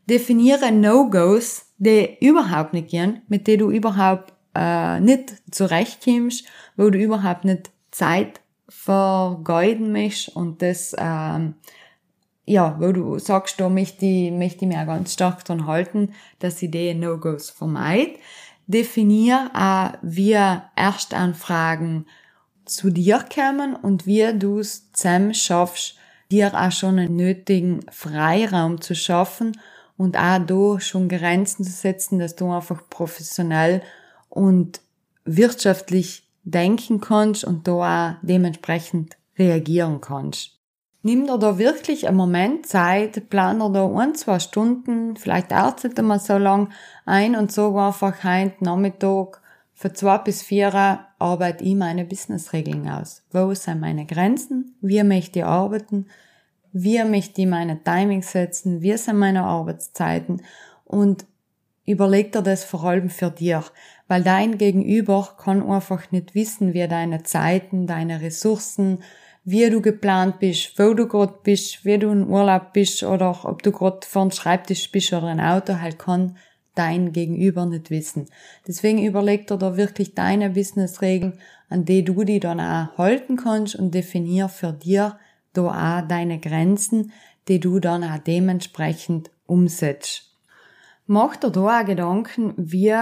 definiere No-Gos, die überhaupt nicht gehen, mit denen du überhaupt äh, nicht zurechtkommst, wo du überhaupt nicht Zeit vergeuden möchtest und das, ähm, ja, wo du sagst, da möchte ich, möchte ich mich auch ganz stark dran halten, dass ich die No-Gos vermeide. Definier auch, wie Erstanfragen zu dir kommen und wie du es zusammen schaffst, dir auch schon einen nötigen Freiraum zu schaffen und auch da schon Grenzen zu setzen, dass du einfach professionell und wirtschaftlich denken kannst und da auch dementsprechend reagieren kannst. Nimm dir da wirklich einen Moment Zeit, plan dir da ein, zwei Stunden, vielleicht auch nicht mal so lang ein und sag einfach heute Nachmittag für zwei bis vier arbeite ich meine Businessregeln aus. Wo sind meine Grenzen? Wie möchte ich arbeiten? Wie möchte ich meine Timings setzen? Wie sind meine Arbeitszeiten? Und überleg dir das vor allem für dich weil dein Gegenüber kann einfach nicht wissen, wie deine Zeiten, deine Ressourcen, wie du geplant bist, wo du gerade bist, wie du in Urlaub bist oder ob du gerade vor dem Schreibtisch bist oder ein Auto, halt kann dein Gegenüber nicht wissen. Deswegen überleg dir da wirklich deine Businessregeln, an die du die dann auch halten kannst und definier für dir da auch deine Grenzen, die du dann auch dementsprechend umsetzt. Mach dir da auch Gedanken, wie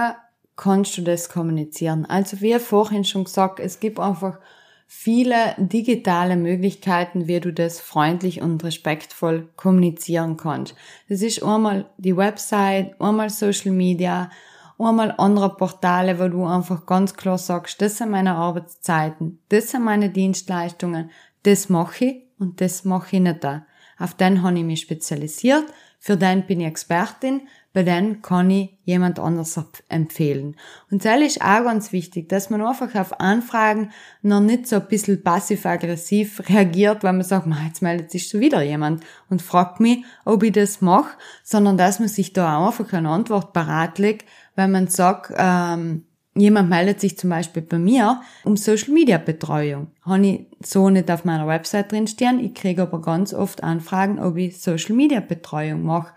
kannst du das kommunizieren. Also wie vorhin schon gesagt, es gibt einfach viele digitale Möglichkeiten, wie du das freundlich und respektvoll kommunizieren kannst. Das ist einmal die Website, einmal Social Media, einmal andere Portale, wo du einfach ganz klar sagst, das sind meine Arbeitszeiten, das sind meine Dienstleistungen, das mache ich und das mache ich nicht da. Auf den habe ich mich spezialisiert, für den bin ich Expertin, bei denen kann ich jemand anders empfehlen. Und das ist auch ganz wichtig, dass man einfach auf Anfragen noch nicht so ein bisschen passiv-aggressiv reagiert, weil man sagt, jetzt meldet sich schon wieder jemand und fragt mich, ob ich das mache, sondern dass man sich da auch einfach eine Antwort parat legt, wenn man sagt, ähm, jemand meldet sich zum Beispiel bei mir um Social Media Betreuung. Habe ich so nicht auf meiner Website drinstehen. Ich kriege aber ganz oft Anfragen, ob ich Social Media Betreuung mache.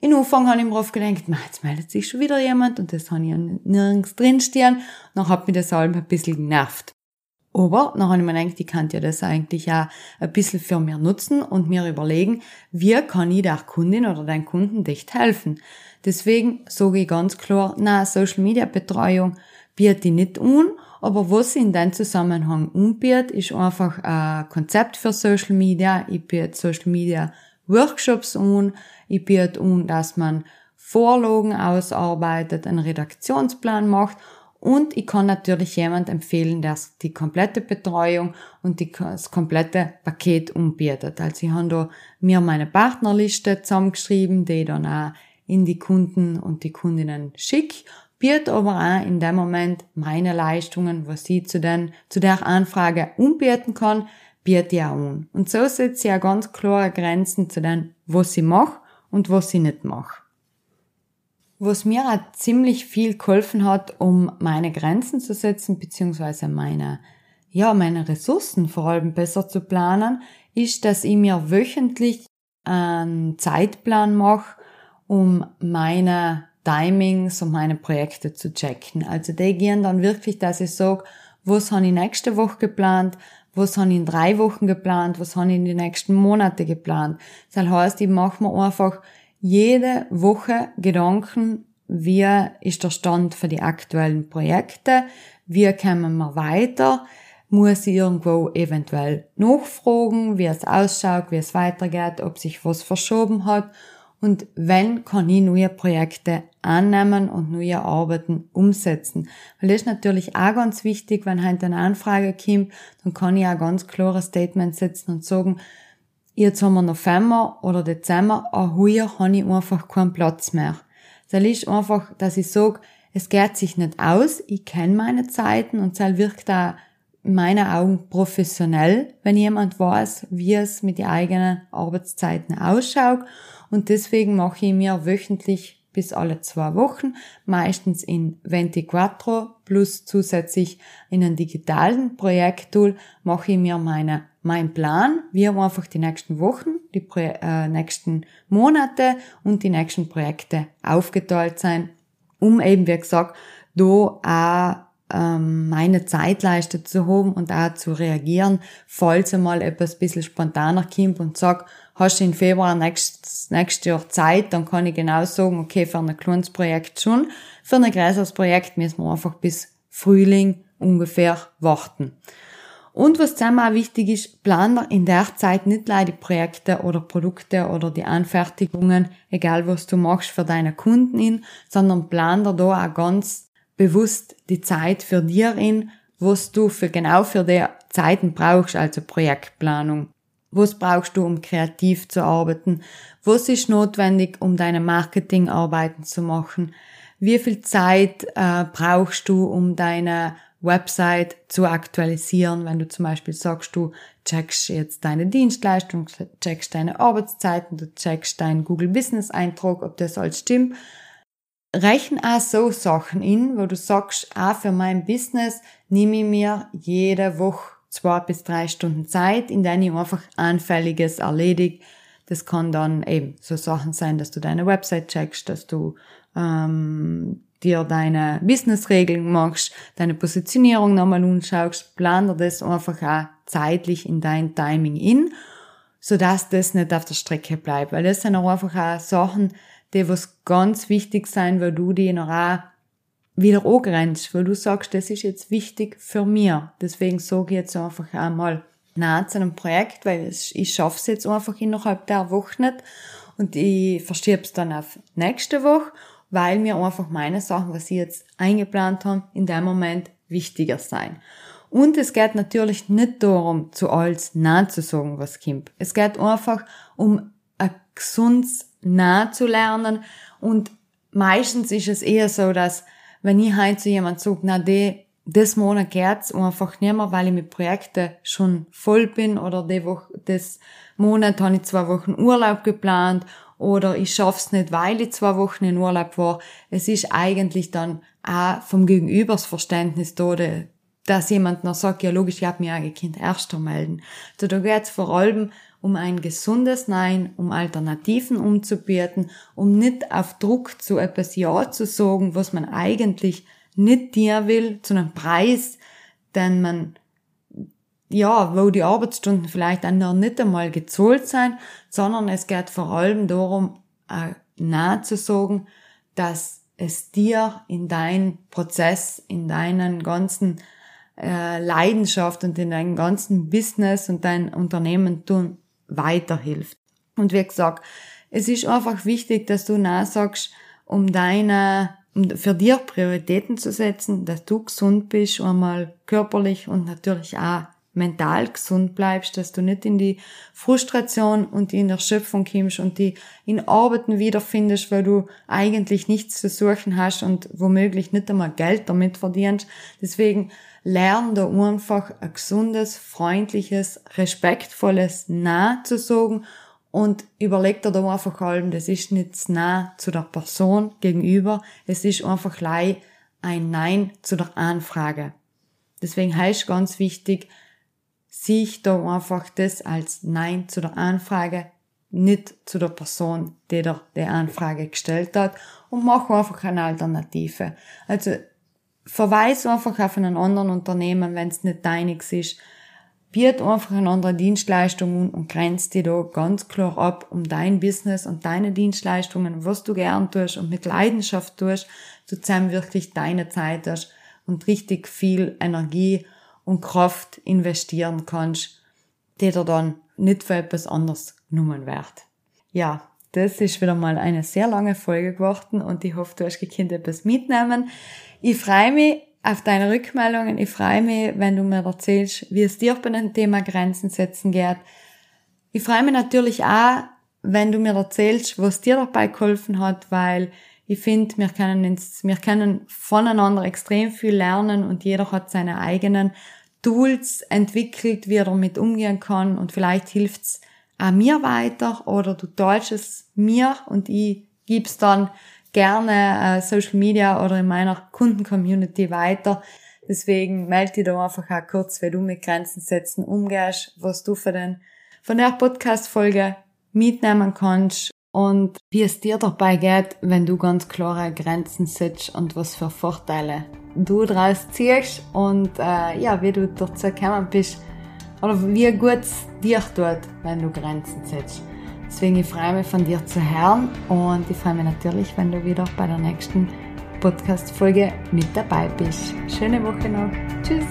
In Anfang habe ich mir oft gedacht, jetzt meldet sich schon wieder jemand und das habe ich nirgends drinstehen. Dann hat mich das allem ein bisschen genervt. Aber dann habe ich mir gedacht, ich kann ja das eigentlich auch ein bisschen für mir nutzen und mir überlegen, wie kann ich der Kundin oder deinem Kunden echt helfen. Deswegen sage ich ganz klar, na, Social Media Betreuung biete ich nicht an, aber was ich in dem Zusammenhang anbiete, ist einfach ein Konzept für Social Media. Ich biete Social Media Workshops an, ich biete an, dass man Vorlagen ausarbeitet, einen Redaktionsplan macht und ich kann natürlich jemand empfehlen, der die komplette Betreuung und die, das komplette Paket anbietet. Also ich habe da mir meine Partnerliste zusammengeschrieben, die ich dann auch in die Kunden und die Kundinnen schicke, biete aber auch in dem Moment meine Leistungen, was ich zu, zu der Anfrage anbieten kann, biete ich auch an. Und so setze ich auch ganz klare Grenzen zu dem, was ich mache und was ich nicht mache. Was mir auch ziemlich viel geholfen hat, um meine Grenzen zu setzen, beziehungsweise meine, ja, meine Ressourcen vor allem besser zu planen, ist, dass ich mir wöchentlich einen Zeitplan mache, um meine Timings und meine Projekte zu checken. Also die gehen dann wirklich, dass ich sage, was habe ich nächste Woche geplant, was habe ich in drei Wochen geplant, was habe ich in die nächsten Monate geplant. Das heißt, ich mache mir einfach jede Woche Gedanken, wie ist der Stand für die aktuellen Projekte, wie kommen wir weiter, muss ich irgendwo eventuell nachfragen, wie es ausschaut, wie es weitergeht, ob sich was verschoben hat und wenn kann ich neue Projekte annehmen und neue Arbeiten umsetzen. Weil das ist natürlich auch ganz wichtig, wenn heute eine Anfrage kommt, dann kann ich auch ganz klares Statement setzen und sagen, jetzt haben wir November oder Dezember, aber heuer habe ich einfach keinen Platz mehr. Das ist einfach, dass ich sage, es geht sich nicht aus, ich kenne meine Zeiten und es wirkt da in meinen Augen professionell, wenn jemand weiß, wie es mit den eigenen Arbeitszeiten ausschaut. Und deswegen mache ich mir wöchentlich bis alle zwei Wochen, meistens in 24 plus zusätzlich in einem digitalen Projekttool, mache ich mir meine mein Plan, wie einfach die nächsten Wochen, die Pro äh, nächsten Monate und die nächsten Projekte aufgeteilt sein, um eben, wie gesagt, da auch ähm, meine Zeitleiste zu haben und auch zu reagieren, falls einmal etwas bisschen spontaner kommt und sagt, hast du im Februar nächstes, nächstes Jahr Zeit, dann kann ich genau sagen, okay, für ein kleines Projekt schon, für ein größeres Projekt müssen wir einfach bis Frühling ungefähr warten. Und was zusammen auch wichtig ist, plan in der Zeit nicht leider die Projekte oder Produkte oder die Anfertigungen, egal was du machst für deine Kunden in, sondern plan da auch ganz bewusst die Zeit für dir in, was du für genau für die Zeiten brauchst, also Projektplanung. Was brauchst du, um kreativ zu arbeiten? Was ist notwendig, um deine Marketingarbeiten zu machen? Wie viel Zeit äh, brauchst du, um deine Website zu aktualisieren, wenn du zum Beispiel sagst, du checkst jetzt deine Dienstleistung, checkst deine Arbeitszeiten, du checkst deinen Google Business Eintrag, ob das alles stimmt. Rechnen auch so Sachen in, wo du sagst, auch für mein Business nehme ich mir jede Woche zwei bis drei Stunden Zeit, in denen ich einfach Anfälliges erledige. Das kann dann eben so Sachen sein, dass du deine Website checkst, dass du ähm, dir deine Businessregeln machst, deine Positionierung nochmal anschaust, plan dir das einfach auch zeitlich in dein Timing in, sodass das nicht auf der Strecke bleibt. Weil das sind auch einfach auch Sachen, die was ganz wichtig sein, weil du die noch auch wieder angrenzt, weil du sagst, das ist jetzt wichtig für mir. Deswegen sage ich jetzt einfach einmal nah zu einem Projekt, weil ich schaffe es jetzt einfach innerhalb der Woche nicht und ich verschiebe es dann auf nächste Woche weil mir einfach meine Sachen, was ich jetzt eingeplant habe, in dem Moment wichtiger sein. Und es geht natürlich nicht darum, zu alles Nein zu sagen, was kommt. Es geht einfach um ein gesundes Nein zu lernen. Und meistens ist es eher so, dass wenn ich heute zu jemand sage, na, die, das Monat geht's einfach nicht mehr, weil ich mit Projekten schon voll bin oder die Woche, das Monat habe ich zwei Wochen Urlaub geplant oder ich schaff's nicht, weil ich zwei Wochen in Urlaub war. Es ist eigentlich dann auch vom Gegenübers Verständnis da, dass jemand noch sagt, ja logisch, ich habe mich Kind erster melden. Also da geht's vor allem um ein gesundes Nein, um Alternativen umzubieten, um nicht auf Druck zu etwas Ja zu sagen, was man eigentlich nicht dir will, zu einem Preis, den man ja, wo die Arbeitsstunden vielleicht dann noch nicht einmal gezahlt sind, sondern es geht vor allem darum, äh, nahe zu sagen, dass es dir in deinem Prozess, in deinen ganzen äh, Leidenschaft und in deinem ganzen Business und dein Unternehmen tun weiterhilft. Und wie gesagt, es ist einfach wichtig, dass du nachsagst, um deine, um für dir Prioritäten zu setzen, dass du gesund bist, einmal körperlich und natürlich auch mental gesund bleibst, dass du nicht in die Frustration und in der Schöpfung kommst und die in Arbeiten wiederfindest, weil du eigentlich nichts zu suchen hast und womöglich nicht einmal Geld damit verdienst. Deswegen lern da einfach ein gesundes, freundliches, respektvolles Nah zu sagen und überleg dir da einfach allem, das ist nicht nah zu der Person gegenüber, es ist einfach ein Nein zu der Anfrage. Deswegen heißt ganz wichtig, sehe ich da einfach das als Nein zu der Anfrage, nicht zu der Person, die dir die Anfrage gestellt hat und mach einfach eine Alternative. Also verweis einfach auf einen anderen Unternehmen, wenn es nicht deiniges ist biet einfach eine andere Dienstleistung und grenzt die da ganz klar ab, um dein Business und deine Dienstleistungen, was du gern tust und mit Leidenschaft tust, zu zusammen wirklich deine Zeit hast und richtig viel Energie und Kraft investieren kannst, die dir dann nicht für etwas anderes genommen wird. Ja, das ist wieder mal eine sehr lange Folge geworden und ich hoffe, du hast gekannt etwas mitnehmen. Ich freue mich auf deine Rückmeldungen. Ich freue mich, wenn du mir erzählst, wie es dir bei dem Thema Grenzen setzen geht. Ich freue mich natürlich auch, wenn du mir erzählst, was dir dabei geholfen hat, weil ich finde, wir können, ins, wir können voneinander extrem viel lernen und jeder hat seine eigenen Tools entwickelt, wie er damit umgehen kann und vielleicht hilft's auch mir weiter oder du teilst es mir und ich gib's dann gerne äh, Social Media oder in meiner Kundencommunity weiter. Deswegen melde dich da einfach auch kurz, wenn du mit Grenzen setzen umgehst, was du für den, von der Podcast-Folge mitnehmen kannst und wie es dir dabei geht, wenn du ganz klare Grenzen setzt und was für Vorteile du daraus ziehst und äh, ja, wie du dazu gekommen bist oder wie gut es dir tut, wenn du Grenzen setzt. Deswegen ich freue mich von dir zu hören und ich freue mich natürlich, wenn du wieder bei der nächsten Podcast-Folge mit dabei bist. Schöne Woche noch. Tschüss.